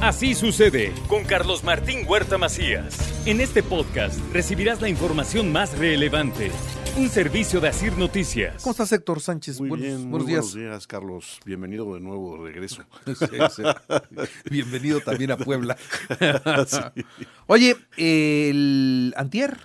Así sucede con Carlos Martín Huerta Macías. En este podcast recibirás la información más relevante. Un servicio de Asir Noticias. ¿Cómo estás, Héctor Sánchez? Muy buenos, bien, buenos muy días. buenos días, Carlos. Bienvenido de nuevo de regreso. Sí, sí. Bienvenido también a Puebla. Oye, el antier,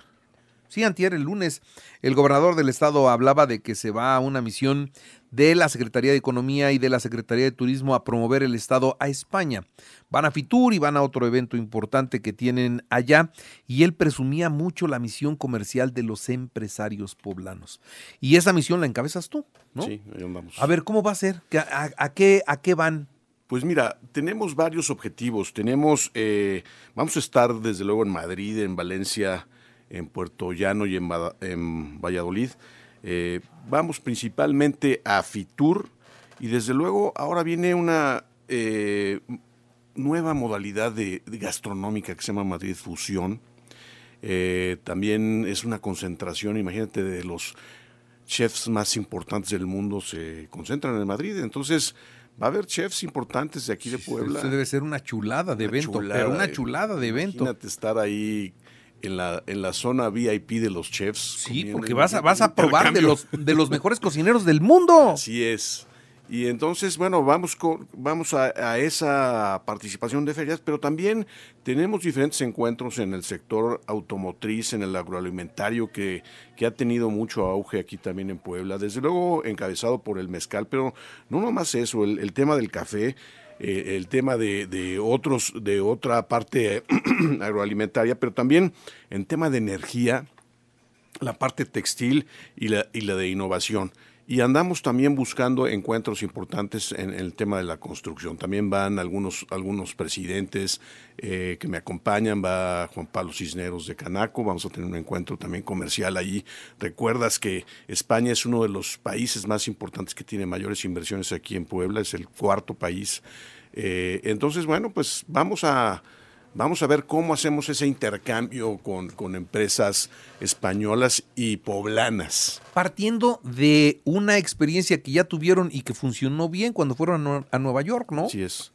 sí, antier, el lunes, el gobernador del estado hablaba de que se va a una misión de la Secretaría de Economía y de la Secretaría de Turismo a promover el estado a España. Van a Fitur y van a otro evento importante que tienen allá y él presumía mucho la misión comercial de los empresarios poblanos. Y esa misión la encabezas tú, ¿no? Sí, ahí andamos. A ver, ¿cómo va a ser? ¿A, a- a qué, ¿A qué van? Pues mira, tenemos varios objetivos. Tenemos, eh, vamos a estar desde luego en Madrid, en Valencia, en Puerto Llano y en, en Valladolid. Eh, vamos principalmente a Fitur y desde luego ahora viene una eh, nueva modalidad de, de gastronómica que se llama Madrid Fusión. Eh, también es una concentración, imagínate, de los chefs más importantes del mundo se concentran en Madrid. Entonces, va a haber chefs importantes de aquí de Puebla. Eso debe ser una chulada de Una evento, chulada, pero una chulada de evento. Imagínate estar ahí en la, en la zona VIP de los chefs. Sí, porque vas a, vas a probar de los, de los mejores cocineros del mundo. Así es. Y entonces, bueno, vamos, con, vamos a, a esa participación de ferias, pero también tenemos diferentes encuentros en el sector automotriz, en el agroalimentario, que, que ha tenido mucho auge aquí también en Puebla. Desde luego encabezado por el mezcal, pero no nomás eso, el, el tema del café, eh, el tema de, de otros, de otra parte agroalimentaria, pero también en tema de energía, la parte textil y la, y la de innovación. Y andamos también buscando encuentros importantes en, el tema de la construcción. También van algunos, algunos presidentes eh, que me acompañan. Va Juan Pablo Cisneros de Canaco. Vamos a tener un encuentro también comercial allí. Recuerdas que España es uno de los países más importantes que tiene mayores inversiones aquí en Puebla. Es el cuarto país. Eh, entonces, bueno, pues vamos a, Vamos a ver cómo hacemos ese intercambio con, con empresas españolas y poblanas. Partiendo de una experiencia que ya tuvieron y que funcionó bien cuando fueron a, Nue- a Nueva York, ¿no? Así es.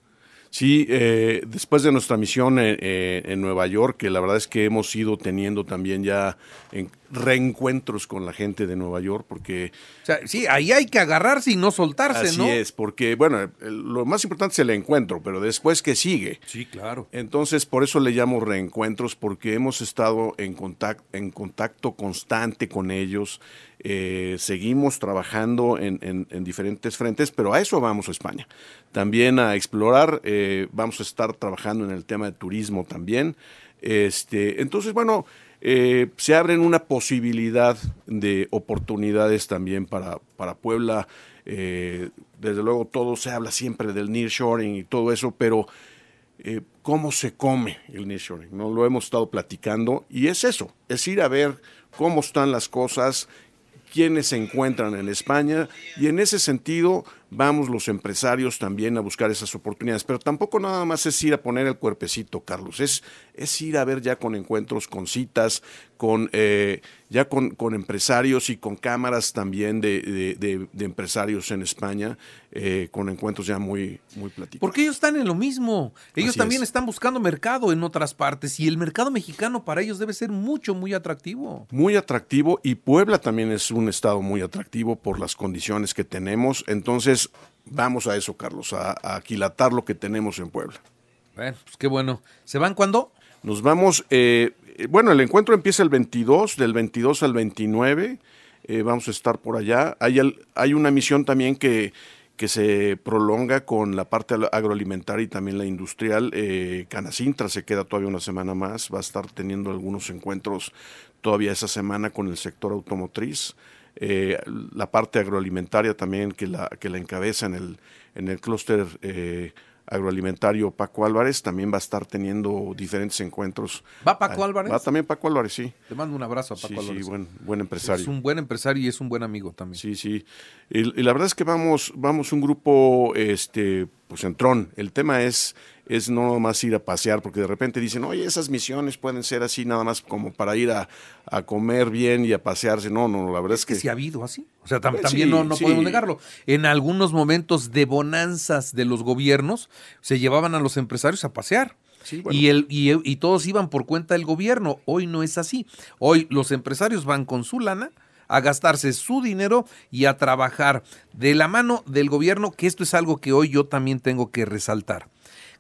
Sí, eh, después de nuestra misión en, eh, en Nueva York, que la verdad es que hemos ido teniendo también ya en- reencuentros con la gente de Nueva York, porque O sea, sí, ahí hay que agarrarse y no soltarse, así ¿no? es, porque bueno, lo más importante es el encuentro, pero después que sigue. Sí, claro. Entonces, por eso le llamo reencuentros, porque hemos estado en contacto, en contacto constante con ellos. Eh, seguimos trabajando en, en- en diferentes frentes, pero a eso vamos a España. También a explorar, eh, vamos a estar trabajando en el tema de turismo también. Este, entonces, bueno, eh, se abren una posibilidad de oportunidades también para, para Puebla. Desde luego, todo se habla siempre del nearshoring y todo eso, pero cómo se come el nearshoring, ¿no? Lo hemos estado platicando y es eso, es ir a ver cómo están las cosas, quiénes se encuentran en España y en ese sentido vamos los empresarios también a buscar esas oportunidades, pero tampoco nada más es ir a poner el cuerpecito, Carlos, es, es ir a ver ya con encuentros, con citas, con eh, ya con, con empresarios y con cámaras también de, de- de- de empresarios en España, eh, con encuentros ya muy, muy platicados. Porque ellos están en lo mismo. Ellos Así también es. están buscando mercado en otras partes y el mercado mexicano para ellos debe ser mucho, muy atractivo. muy atractivo y Puebla también es un estado muy atractivo por las condiciones que tenemos. Entonces, vamos a eso, Carlos, a, a aquilatar lo que tenemos en Puebla. Bueno, pues qué bueno. ¿Se van cuándo? Nos vamos, eh, eh, bueno, el encuentro empieza el 22, del 22 al 29, eh, vamos a estar por allá. Hay, hay una misión también que, que se prolonga con la parte agroalimentaria y también la industrial. Eh, Canacintra se queda todavía una semana más, va a estar teniendo algunos encuentros todavía esa semana con el sector automotriz. Eh, la parte agroalimentaria también que la, que la encabeza en el, en el clúster eh, agroalimentario Paco Álvarez también va a estar teniendo diferentes encuentros. ¿Va Paco Álvarez? Va también Paco Álvarez, sí. Te mando un abrazo a Paco Sí, sí, Álvarez. buen, buen empresario. Es un buen empresario y es un buen amigo también. Sí, sí. Y, y la verdad es que vamos, vamos un grupo, este, pues en tron. El tema es, es no más ir a pasear, porque de repente dicen, oye, esas misiones pueden ser así nada más como para ir a, a comer bien y a pasearse. No, no, la verdad es, Es que que sí ha habido así. O sea, tam- Pues también no, no sí. podemos negarlo. En algunos momentos de bonanzas de los gobiernos, se llevaban a los empresarios a pasear. Sí, bueno. y, el, y, y todos iban por cuenta del gobierno. Hoy no es así. Hoy los empresarios van con su lana a gastarse su dinero y a trabajar de la mano del gobierno, que esto es algo que hoy yo también tengo que resaltar.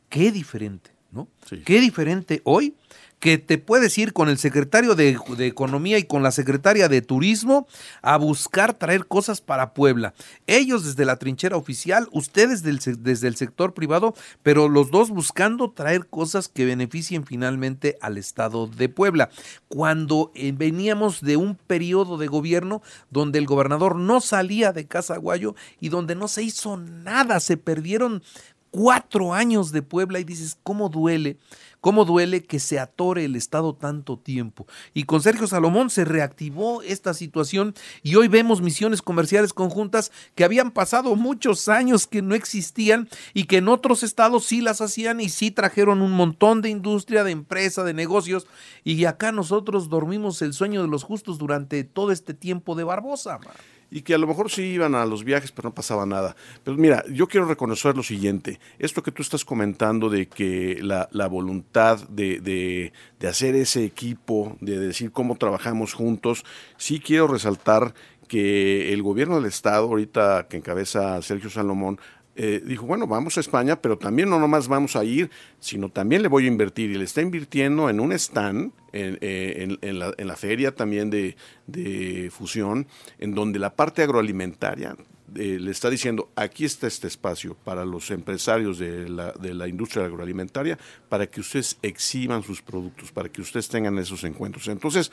Qué diferente, ¿no? Sí. Qué diferente hoy que te puedes ir con el secretario de, de Economía y con la secretaria de Turismo a buscar traer cosas para Puebla. Ellos desde la trinchera oficial, ustedes del desde el sector privado, pero los dos buscando traer cosas que beneficien finalmente al Estado de Puebla. Cuando eh, veníamos de un periodo de gobierno donde el gobernador no salía de Casaguayo y donde no se hizo nada, se perdieron cuatro años de Puebla y dices, ¿cómo duele? ¿Cómo duele que se atore el Estado tanto tiempo? Y con Sergio Salomón se reactivó esta situación y hoy vemos misiones comerciales conjuntas que habían pasado muchos años que no existían y que en otros estados sí las hacían y sí trajeron un montón de industria, de empresa, de negocios y acá nosotros dormimos el sueño de los justos durante todo este tiempo de Barbosa. man. Y que a lo mejor sí iban a los viajes, pero no pasaba nada. Pero mira, yo quiero reconocer lo siguiente. Esto que tú estás comentando de que la, la voluntad de, de- de hacer ese equipo, de decir cómo trabajamos juntos, sí quiero resaltar que el gobierno del Estado, ahorita que encabeza Sergio Salomón, eh, dijo, bueno, vamos a España, pero también no nomás vamos a ir, sino también le voy a invertir. Y le está invirtiendo en un stand, en, eh, la, feria también de, fusión, en donde la parte agroalimentaria eh, le está diciendo, aquí está este espacio para los empresarios de la industria agroalimentaria, para que ustedes exhiban sus productos, para que ustedes tengan esos encuentros. Entonces,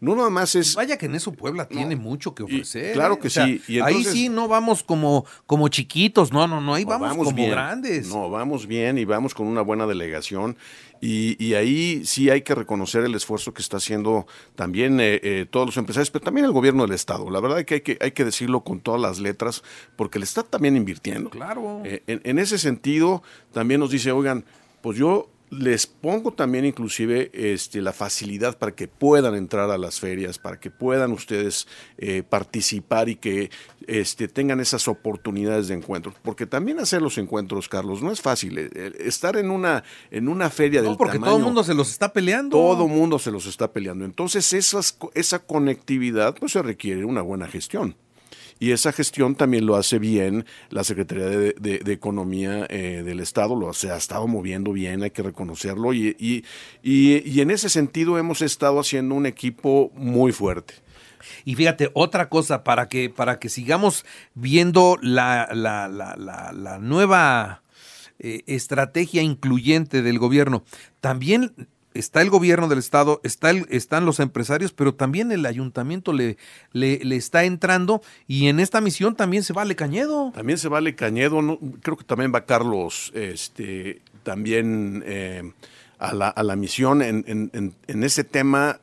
no nada más es... Vaya que en eso Puebla tiene mucho que y ofrecer. claro ¿eh? que O sea, sí, y ahí sí no vamos como, como chiquitos, no, no, no, ahí No, vamos, como bien. grandes. No, vamos bien y vamos con una buena delegación. Y, y ahí sí hay que reconocer el esfuerzo que está haciendo también eh, eh, todos los empresarios, pero también el gobierno del Estado. La verdad es que hay, que hay que decirlo con todas las letras, porque le está también invirtiendo. Claro. Eh, en, en ese sentido, también nos dice, oigan, pues yo les pongo también inclusive este, la facilidad para que puedan entrar a las ferias, para que puedan ustedes eh, participar y que este, tengan esas oportunidades de encuentro. Porque también hacer los encuentros, Carlos, no es fácil. Eh, eh, Estar en una, en una feria No, del porque tamaño... todo el mundo se los está peleando. Todo mundo se los está peleando. Entonces, esas, esa conectividad, pues se requiere una buena gestión. Y esa gestión también lo hace bien la Secretaría de, de- Economía eh, del Estado, lo se ha estado moviendo bien, hay que reconocerlo. Y, y, y- en ese sentido hemos estado haciendo un equipo muy fuerte. Y fíjate, otra cosa, para que, para que sigamos viendo la, la, la, la, la nueva eh, estrategia incluyente del gobierno, también está el gobierno del estado, está están los empresarios, pero también el ayuntamiento le, le, está entrando y en esta misión también se vale Cañedo. También se vale Cañedo, creo que también va Carlos, este, también eh, a, la, a la misión en, en- en- en ese tema,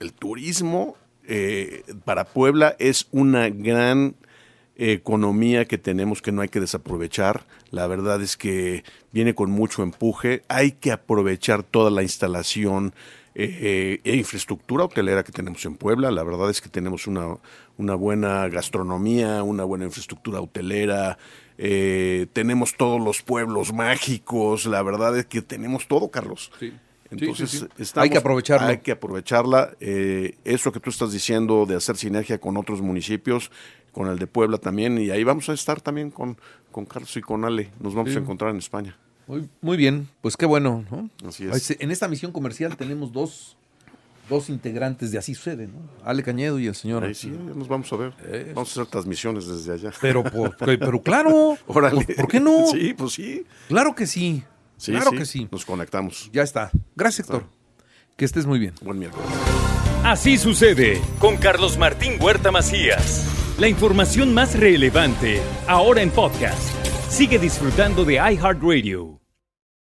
el turismo eh, para Puebla es una gran economía que tenemos que no hay que desaprovechar. La verdad es que viene con mucho empuje. Hay que aprovechar toda la instalación eh, e infraestructura hotelera que tenemos en Puebla. La verdad es que tenemos una, una buena gastronomía, una buena infraestructura hotelera. eh, tenemos todos los pueblos mágicos. La verdad es que tenemos todo, Carlos. Entonces, sí, sí. estamos- Hay que aprovecharlo. Hay que aprovecharla. Eh, eso que tú estás diciendo de hacer sinergia con otros municipios, con el de Puebla también, y ahí vamos a estar también con, con Carlos y con Ale. Nos vamos a encontrar en España. Muy, muy bien, pues qué bueno. ¿no? Así es. En esta misión comercial tenemos dos, dos integrantes de Así Sucede, ¿no? Ale Cañedo y el señor. Ahí sí, nos vamos a ver. Vamos a hacer transmisiones desde allá. Pero, por- pero claro, Órale. pues, ¿por qué no? Sí, pues sí. Claro que sí. Sí, claro sí. que sí. Nos conectamos. Ya está. Gracias, Héctor. Que estés muy bien. Buen miércoles. Así sucede con Carlos Martín Huerta Macías. La información más relevante ahora en podcast. Sigue disfrutando de iHeartRadio.